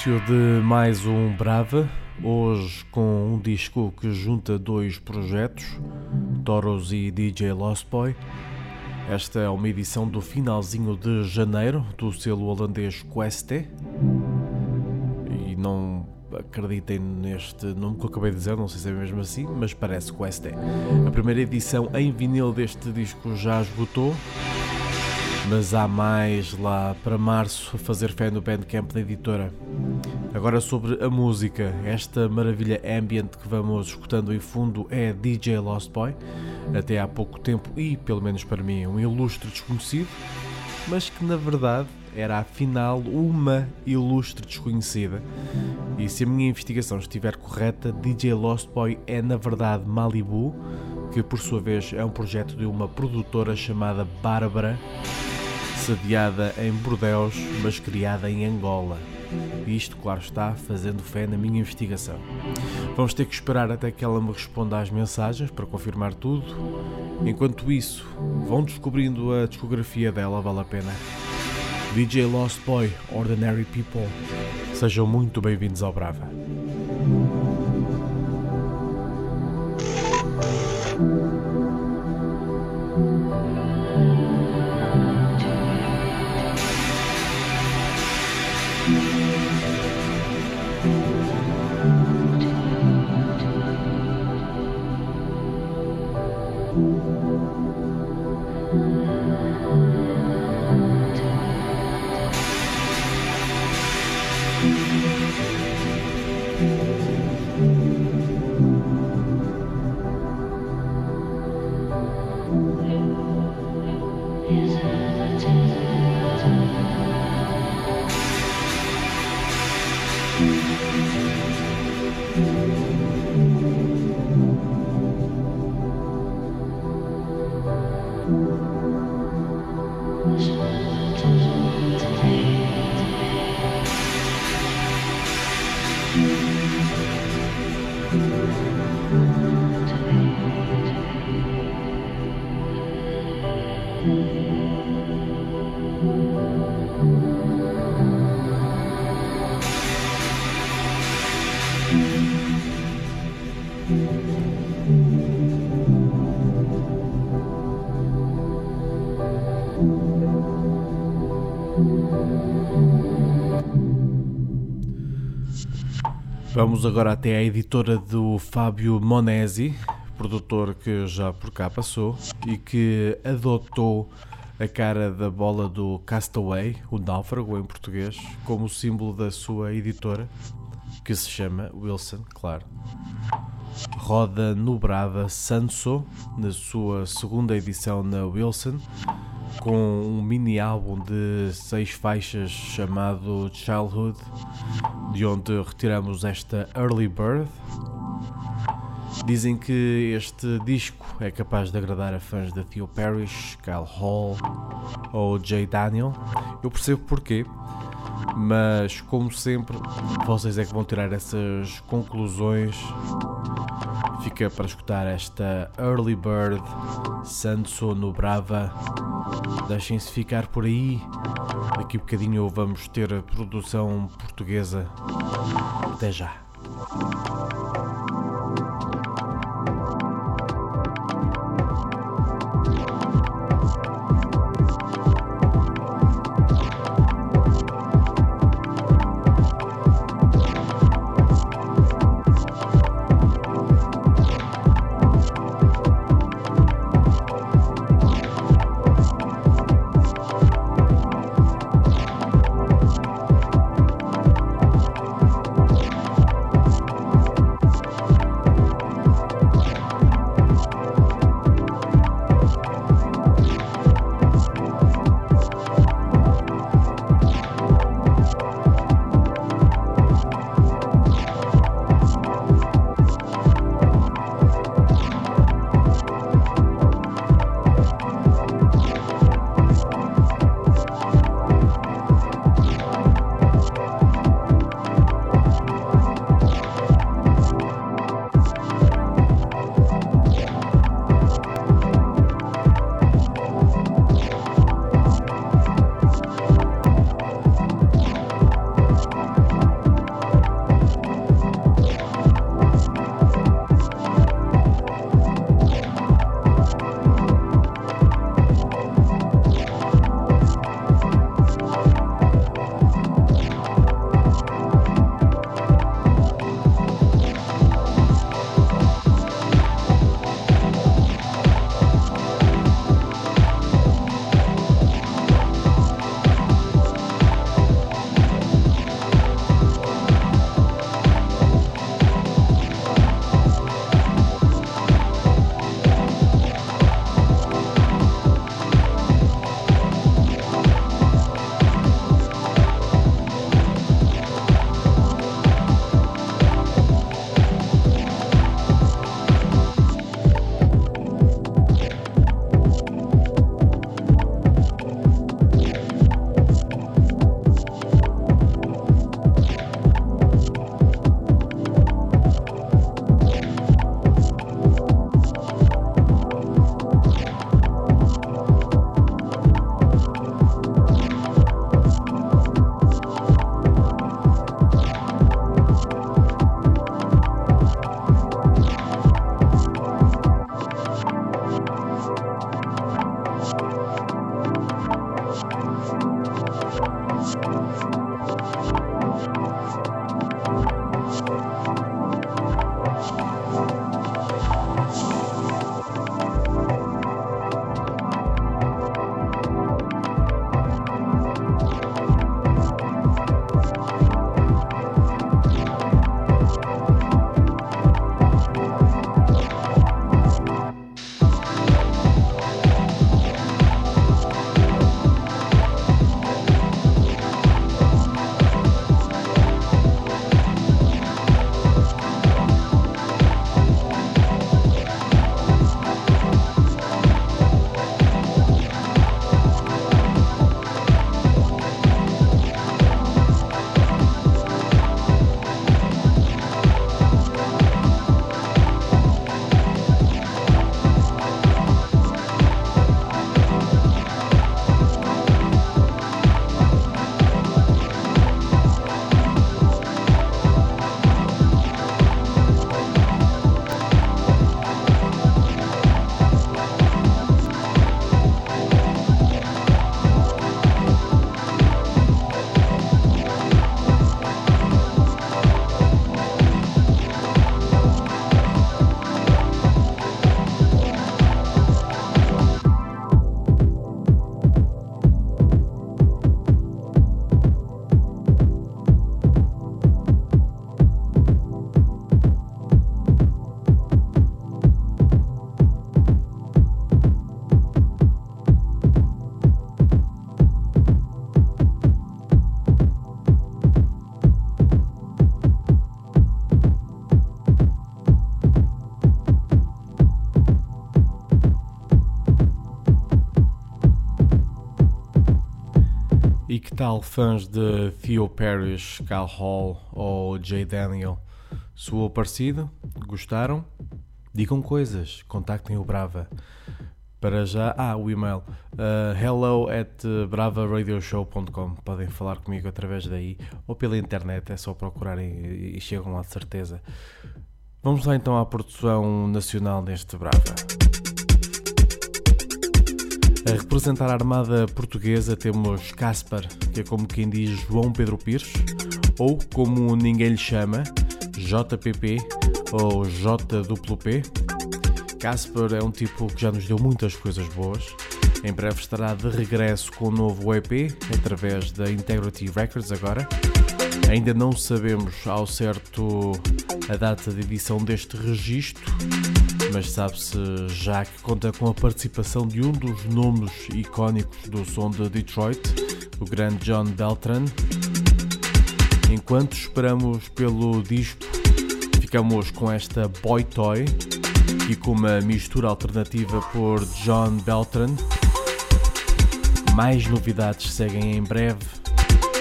Início de mais um Brava, hoje com um disco que junta dois projetos, Toros e DJ Lost Boy. Esta é uma edição do finalzinho de janeiro do selo holandês Queste. E não acreditem neste nome que eu acabei de dizer, não sei se é mesmo assim, mas parece Queste. A primeira edição em vinil deste disco já esgotou, mas há mais lá para março a fazer fé no Bandcamp da editora. Agora sobre a música, esta maravilha ambient que vamos escutando em fundo é DJ Lost Boy, até há pouco tempo e, pelo menos para mim, um ilustre desconhecido, mas que na verdade era afinal uma ilustre desconhecida. E se a minha investigação estiver correta, DJ Lost Boy é na verdade Malibu, que por sua vez é um projeto de uma produtora chamada Bárbara, sediada em Bordeaux, mas criada em Angola. Isto, claro está, fazendo fé na minha investigação. Vamos ter que esperar até que ela me responda às mensagens para confirmar tudo. Enquanto isso, vão descobrindo a discografia dela, vale a pena. DJ Lost Boy, Ordinary People. Sejam muito bem-vindos ao Brava. Vamos agora até a editora do Fábio Monesi, produtor que já por cá passou e que adotou a cara da bola do Castaway, o náufrago em português, como símbolo da sua editora, que se chama Wilson, claro. Roda no Brava Sanso, na sua segunda edição na Wilson, com um mini álbum de seis faixas chamado Childhood, de onde retiramos esta Early Bird. Dizem que este disco é capaz de agradar a fãs da Theo Parrish, Kyle Hall ou Jay Daniel. Eu percebo porquê, mas como sempre, vocês é que vão tirar essas conclusões. Fica para escutar esta Early Bird, Sanso no Brava. Deixem-se ficar por aí. Daqui a bocadinho vamos ter a produção portuguesa. Até já. Tal fãs de Theo Parrish, Cal Hall ou Jay Daniel? Soou parecido? Gostaram? Digam coisas, contactem o Brava. Para já, ah, o e-mail uh, hello at bravaradioshow.com. Podem falar comigo através daí ou pela internet, é só procurarem e, chegam lá de certeza. Vamos lá então à produção nacional deste Brava. A representar a Armada Portuguesa temos Caspar, que é como quem diz João Pedro Pires, ou como ninguém lhe chama, JPP ou JWP. Caspar é um tipo que já nos deu muitas coisas boas. Em breve estará de regresso com um novo EP, através da Integrity Records agora. Ainda não sabemos ao certo a data de edição deste registro, mas sabe-se já que conta com a participação de um dos nomes icónicos do som de Detroit, o grande John Beltran. Enquanto esperamos pelo disco, ficamos com esta Boy Toy e com uma mistura alternativa por John Beltran. Mais novidades seguem em breve.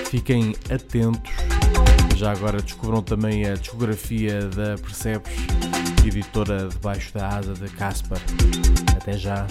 Fiquem atentos. Já agora descobram também a discografia da Percebes, editora debaixo da asa de Caspar. Até já.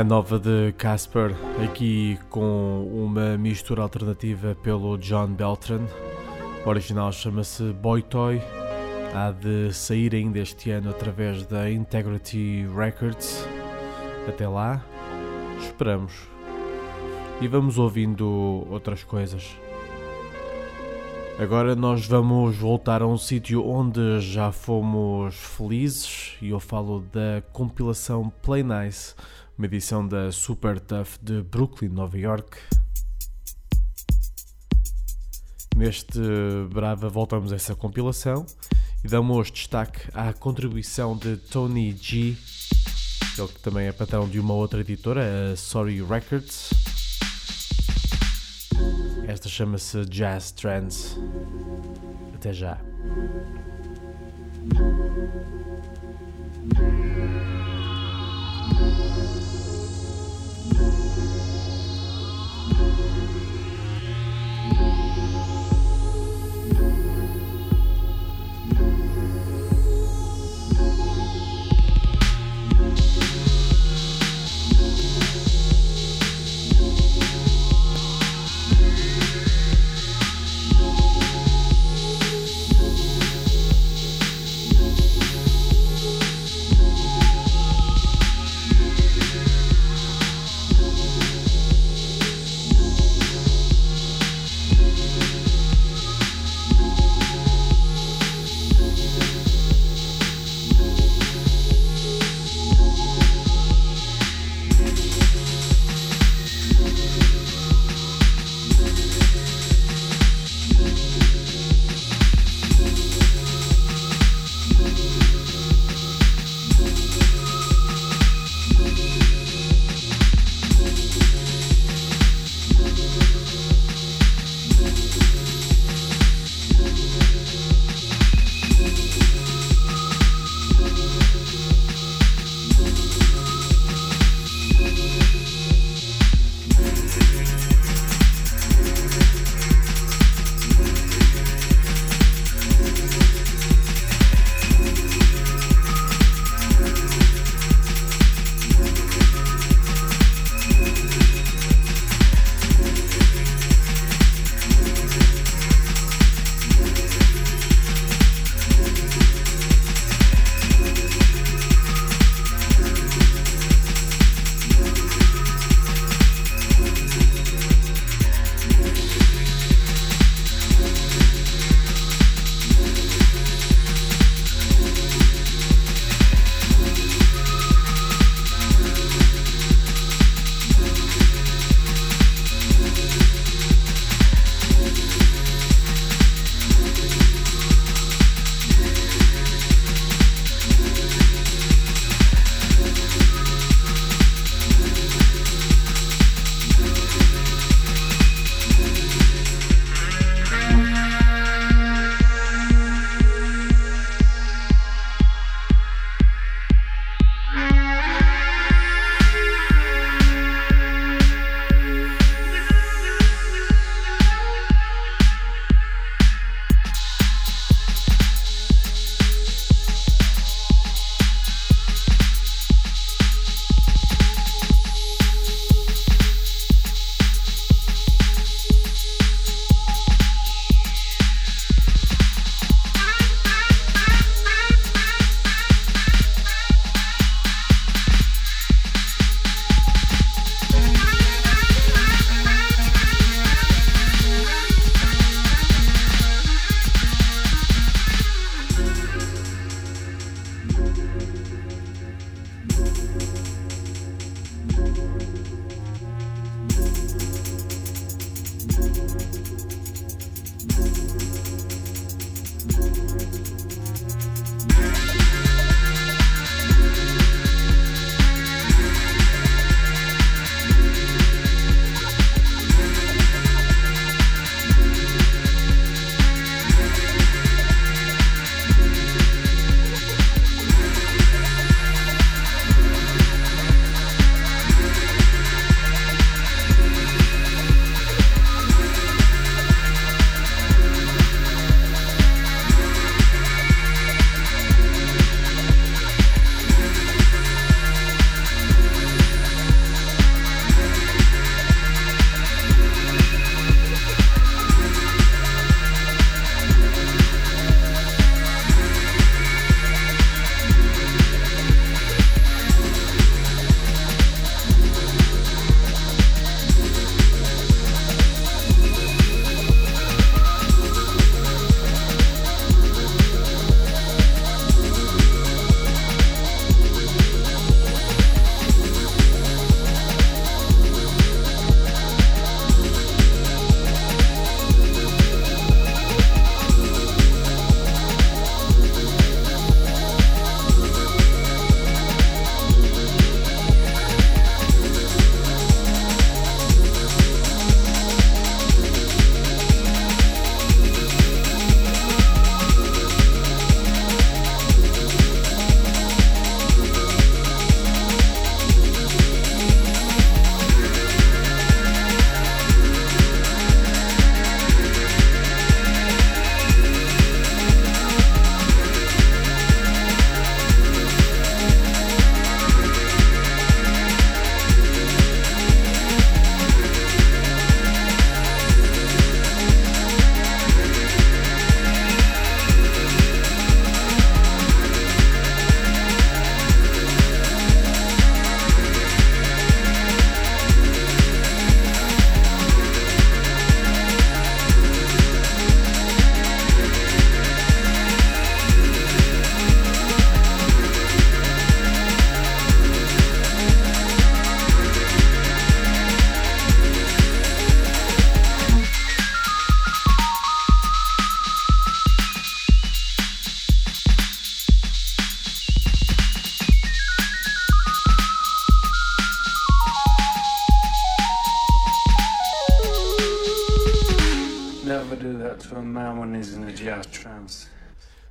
A nova de Casper, aqui com uma mistura alternativa pelo John Beltran. O original chama-se Boy Toy. Há de sair ainda este ano através da Integrity Records. Até lá, esperamos. E vamos ouvindo outras coisas. Agora nós vamos voltar a um sítio onde já fomos felizes e eu falo da compilação Play Nice, uma edição da Super Tough de Brooklyn, Nova York. Neste Brava voltamos a essa compilação e damos destaque à contribuição de Tony G, ele que também é patrão de uma outra editora, a Sorry Records. Esta chama-se Jazz Trance. Até já.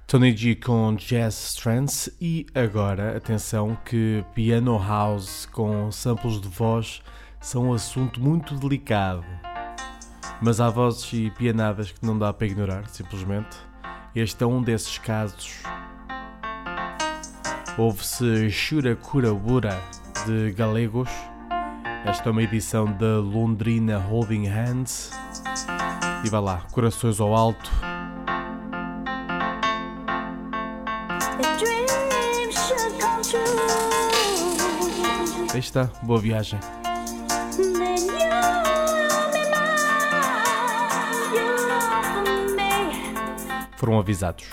Tony G com Jazz Trance e agora, atenção que Piano House com samples de voz são um assunto muito delicado. Mas há vozes e pianadas que não dá para ignorar, simplesmente. Este é um desses casos. Houve-se Shura Kurabura de Galegos. Esta é uma edição da Londrina Holding Hands. E vai lá, corações ao alto. Aí está, boa viagem. Foram avisados.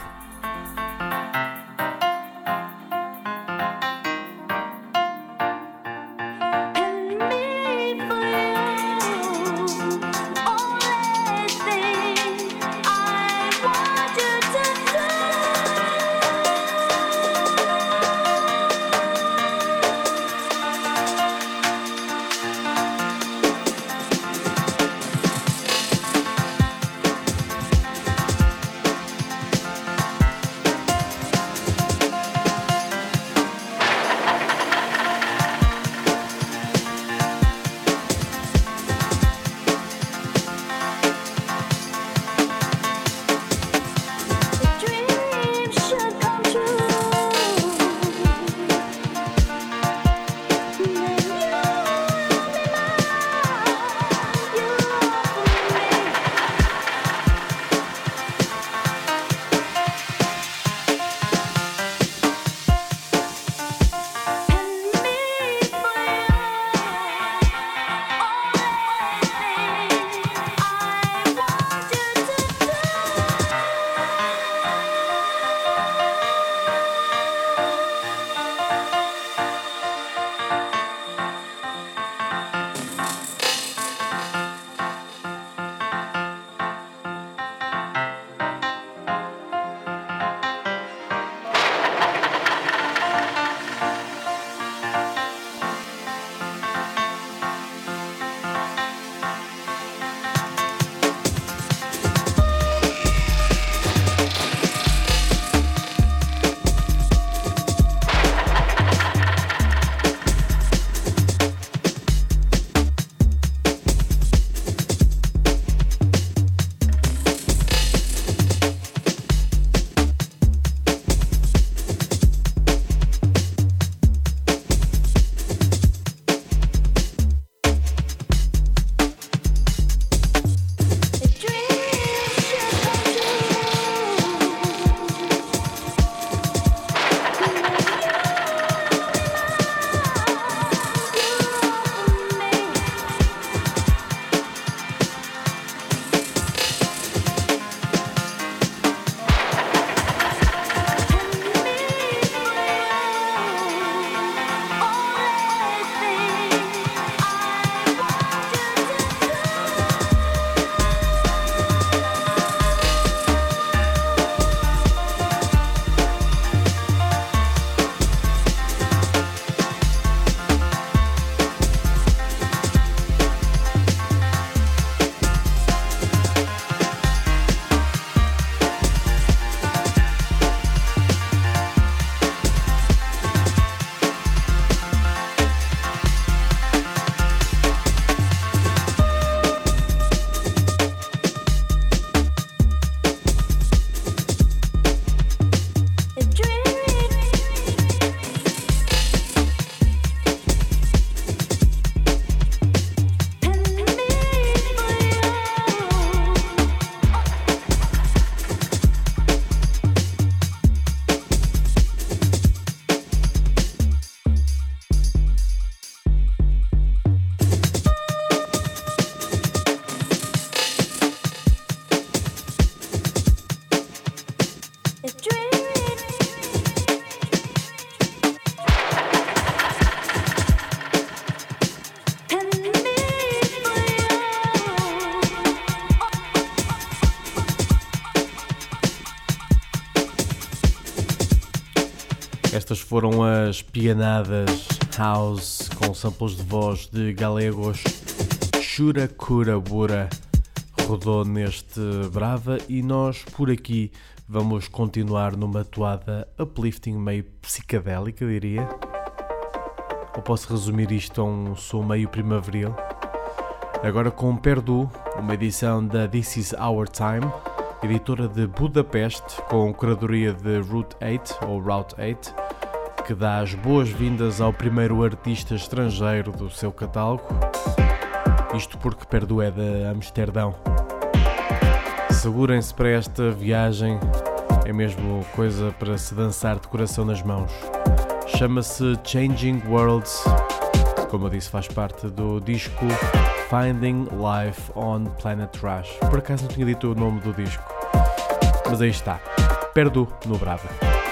Foram as pianadas house com samples de voz de galegos Shura Cura Bura, rodou neste Brava e nós por aqui vamos continuar numa toada uplifting meio psicadélica, diria. Ou posso resumir isto a um som meio primaveril? Agora com Perdu, uma edição da This Is Our Time, editora de Budapeste, com curadoria de Route 8 ou Route 8, que dá as boas-vindas ao primeiro artista estrangeiro do seu catálogo. Isto porque Perdu é de Amsterdão. Segurem-se para esta viagem, é mesmo coisa para se dançar de coração nas mãos. Chama-se Changing Worlds, como eu disse, faz parte do disco Finding Life on Planet Trash. Por acaso não tinha dito o nome do disco, mas aí está. Perdu no Brava.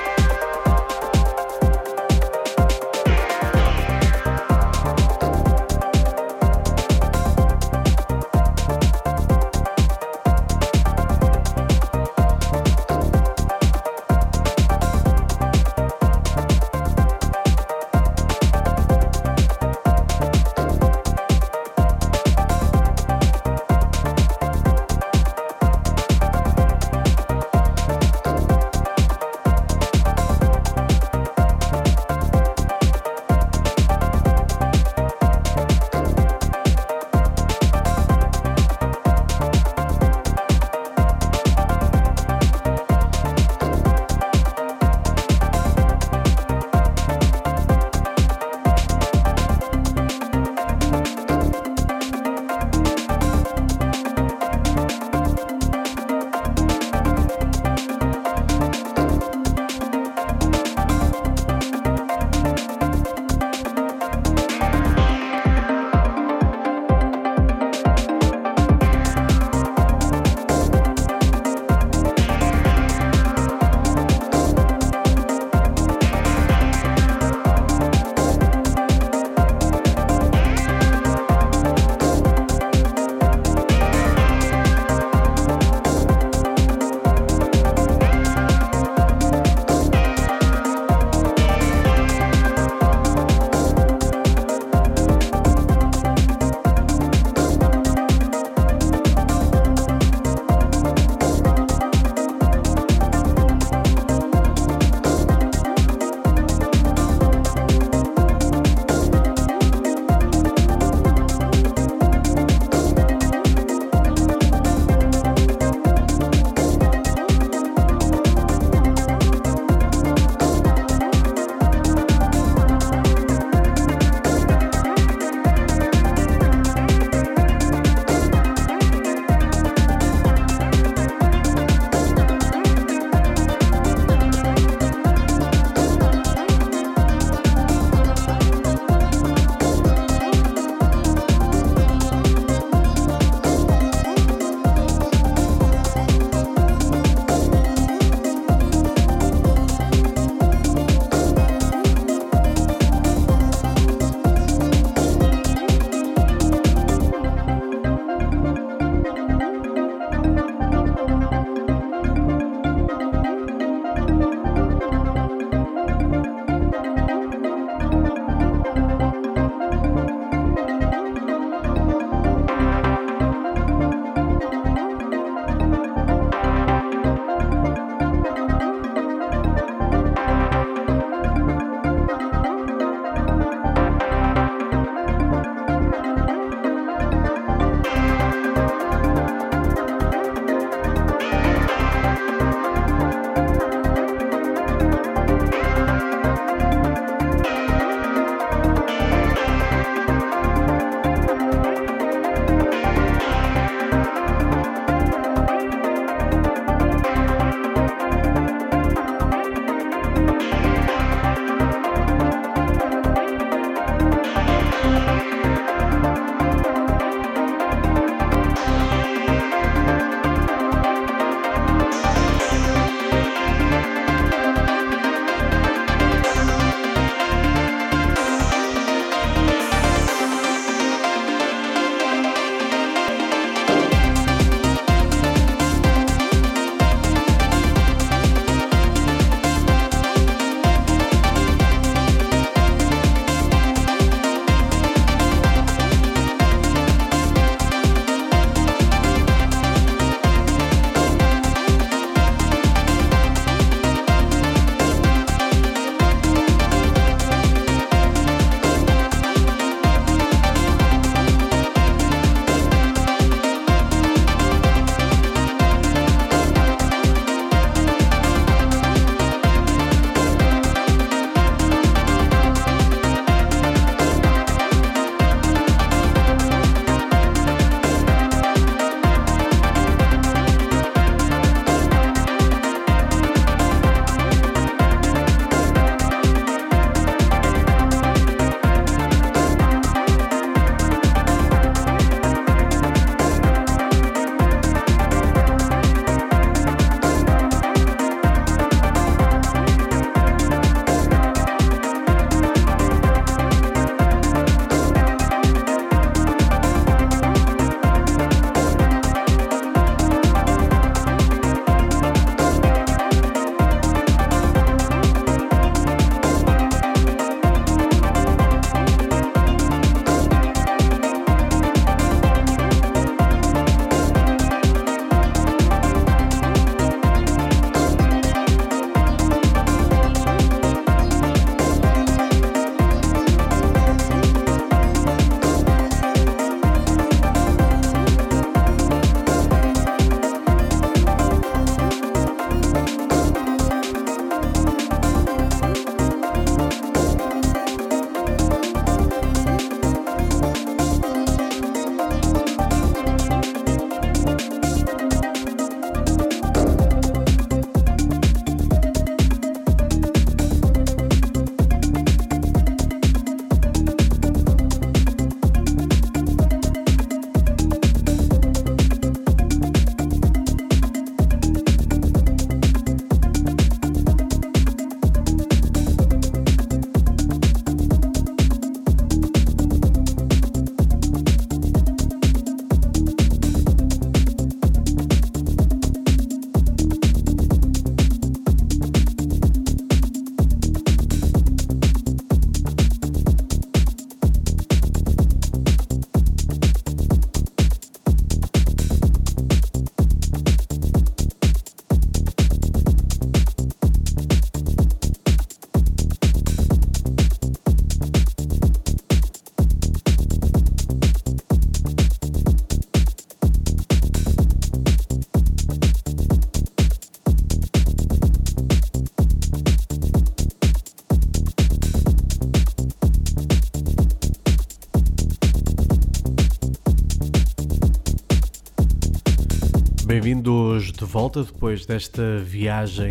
Bem-vindos de volta depois desta viagem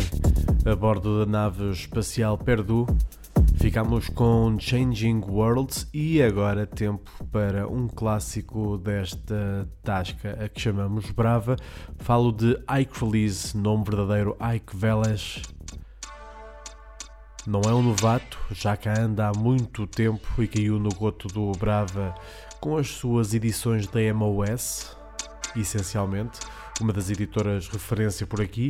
a bordo da nave espacial Perdu. Ficamos com Changing Worlds e agora tempo para um clássico desta tasca, a que chamamos Brava. Falo de Ike Release, nome verdadeiro Ike Veles. Não é um novato, já cá anda há muito tempo e caiu no goto do Brava com as suas edições da MOS, essencialmente uma das editoras referência por aqui.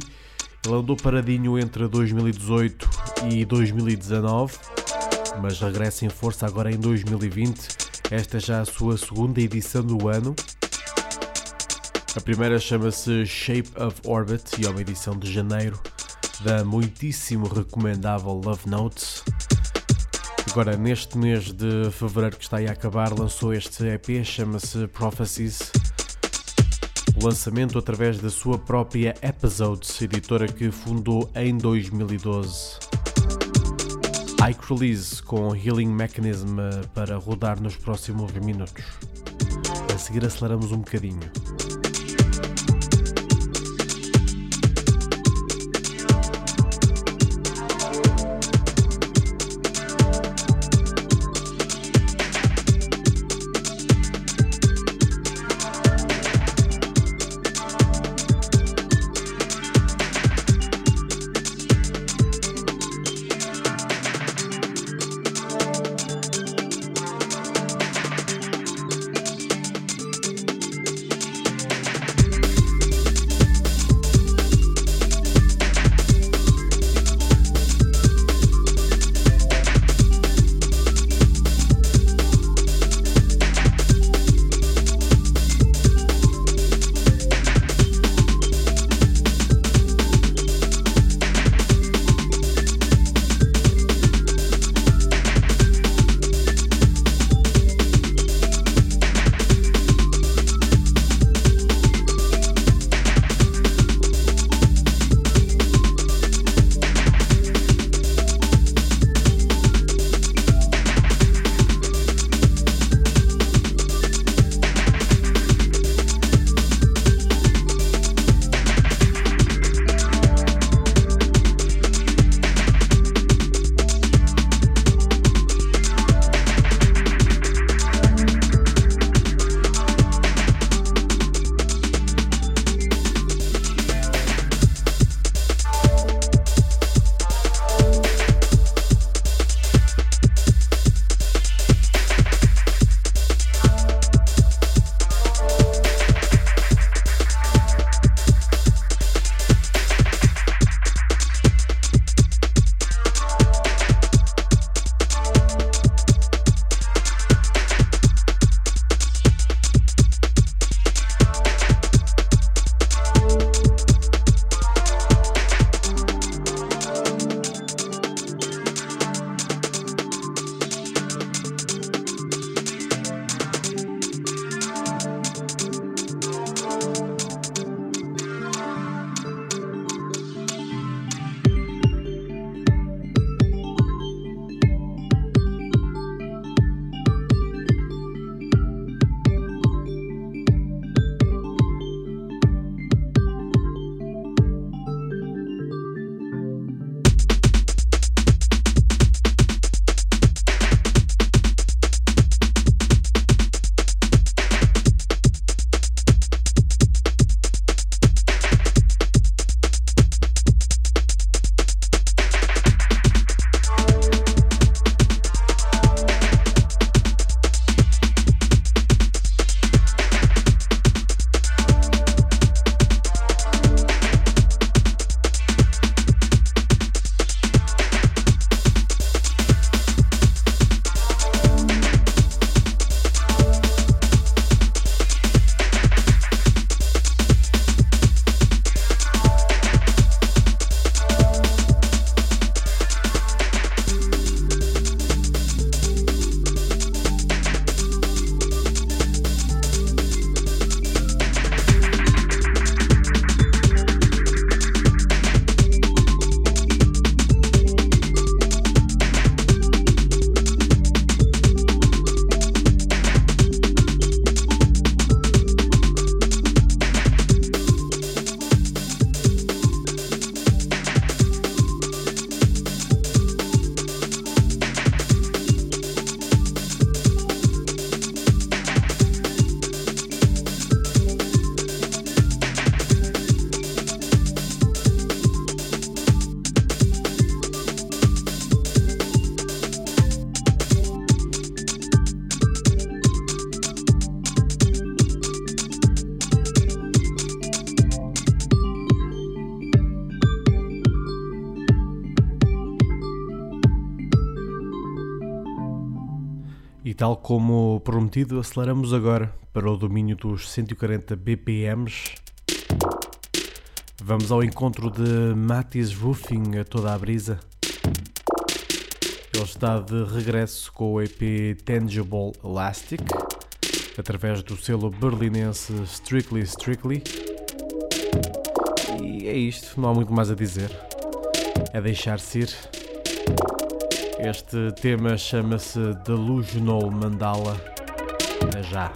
Ele andou paradinho entre 2018 e 2019, mas regressa em força agora em 2020. Esta é já a sua segunda edição do ano. A primeira chama-se Shape of Orbit e é uma edição de janeiro da muitíssimo recomendável Love Notes. Agora, neste mês de fevereiro que está aí a acabar, lançou este EP, chama-se Prophecies lançamento através da sua própria Episodes, editora que fundou em 2012. Ike Release com Healing Mechanism para rodar nos próximos minutos. A seguir aceleramos um bocadinho. Tal como prometido, aceleramos agora para o domínio dos 140 BPMs. Vamos ao encontro de Mattis Roofing a toda a brisa. Ele está de regresso com o EP Tangible Elastic, através do selo berlinense Strictly Strictly. E é isto, não há muito mais a dizer. É deixar-se ir. Este tema chama-se Delusional Mandala. É já.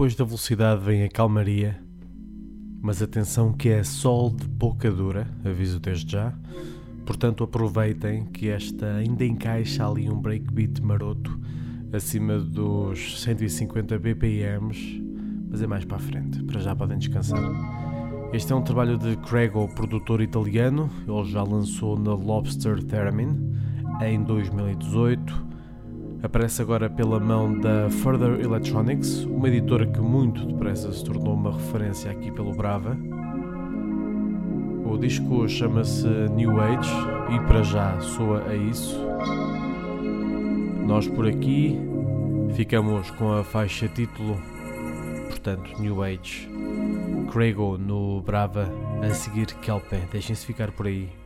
Depois da velocidade vem a calmaria, mas atenção que é sol de boca dura, aviso desde já. Portanto, aproveitem que esta ainda encaixa ali um breakbeat maroto acima dos 150 BPMs, mas é mais para a frente. Para já podem descansar. Este é um trabalho de Crego, produtor italiano. Ele já lançou na Lobster Theremin em 2018. Aparece agora pela mão da Further Electronics, uma editora que muito depressa se tornou uma referência aqui pelo Brava. O disco chama-se New Age e para já soa a isso. Nós por aqui ficamos com a faixa título, portanto, New Age. Craigo no Brava, a seguir Kelpé. Deixem-se ficar por aí.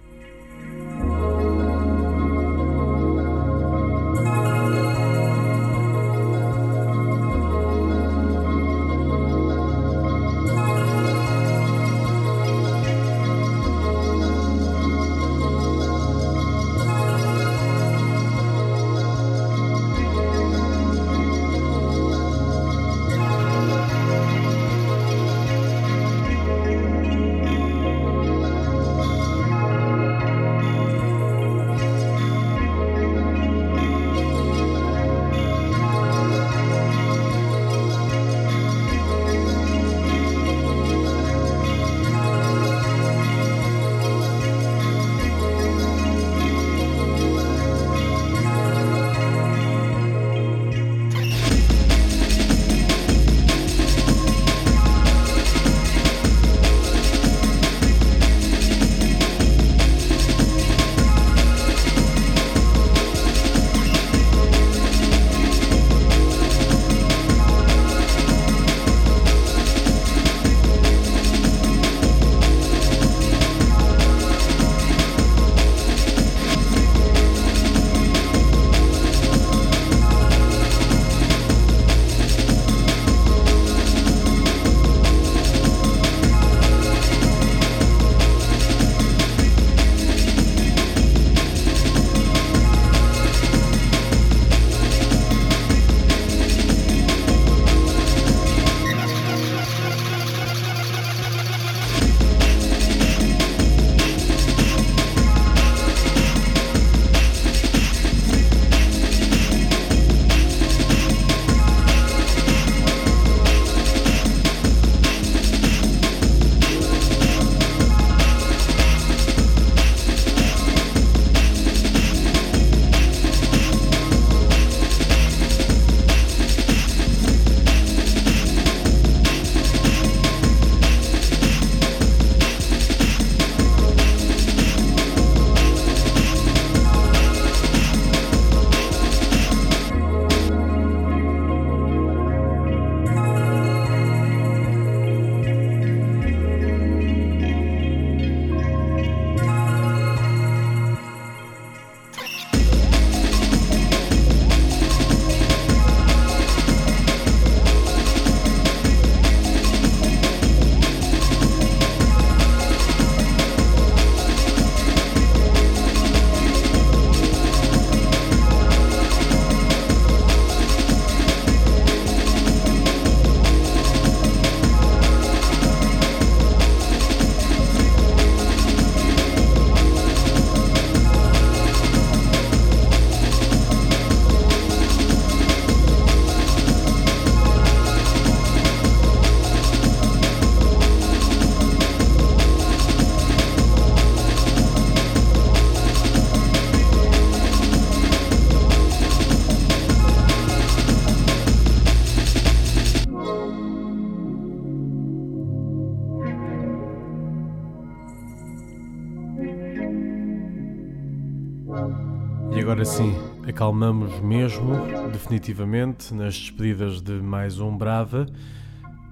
Agora sim, acalmamos mesmo, definitivamente, nas despedidas de mais um Brava.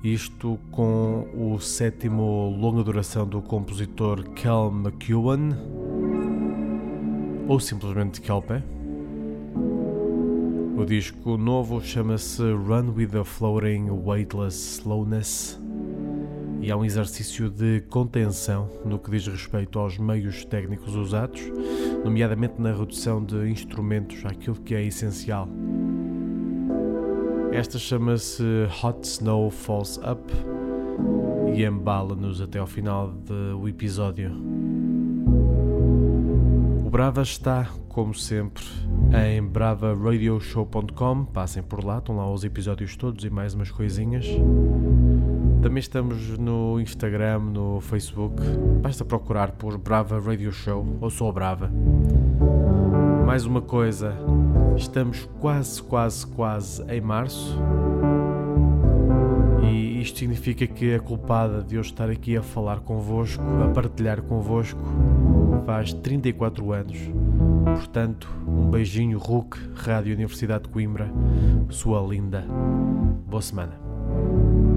Isto com o sétimo longa duração do compositor Cal McEwan, ou simplesmente Kelpe. O disco novo chama-se Run with the Floating Weightless Slowness e há um exercício de contenção no que diz respeito aos meios técnicos usados, nomeadamente na redução de instrumentos àquilo que é essencial. Esta chama-se Hot Snow Falls Up e embala-nos até ao final do episódio. O Brava está, como sempre, em bravaradioshow.com. Passem por lá, estão lá os episódios todos e mais umas coisinhas. Também estamos no Instagram, no Facebook. Basta procurar por Brava Radio Show ou só Brava. Mais uma coisa, estamos quase, quase, quase em março. E isto significa que a culpada de eu estar aqui a falar convosco, a partilhar convosco, faz 34 anos. Portanto, um beijinho, RUC, Rádio Universidade de Coimbra, sua linda. Boa semana.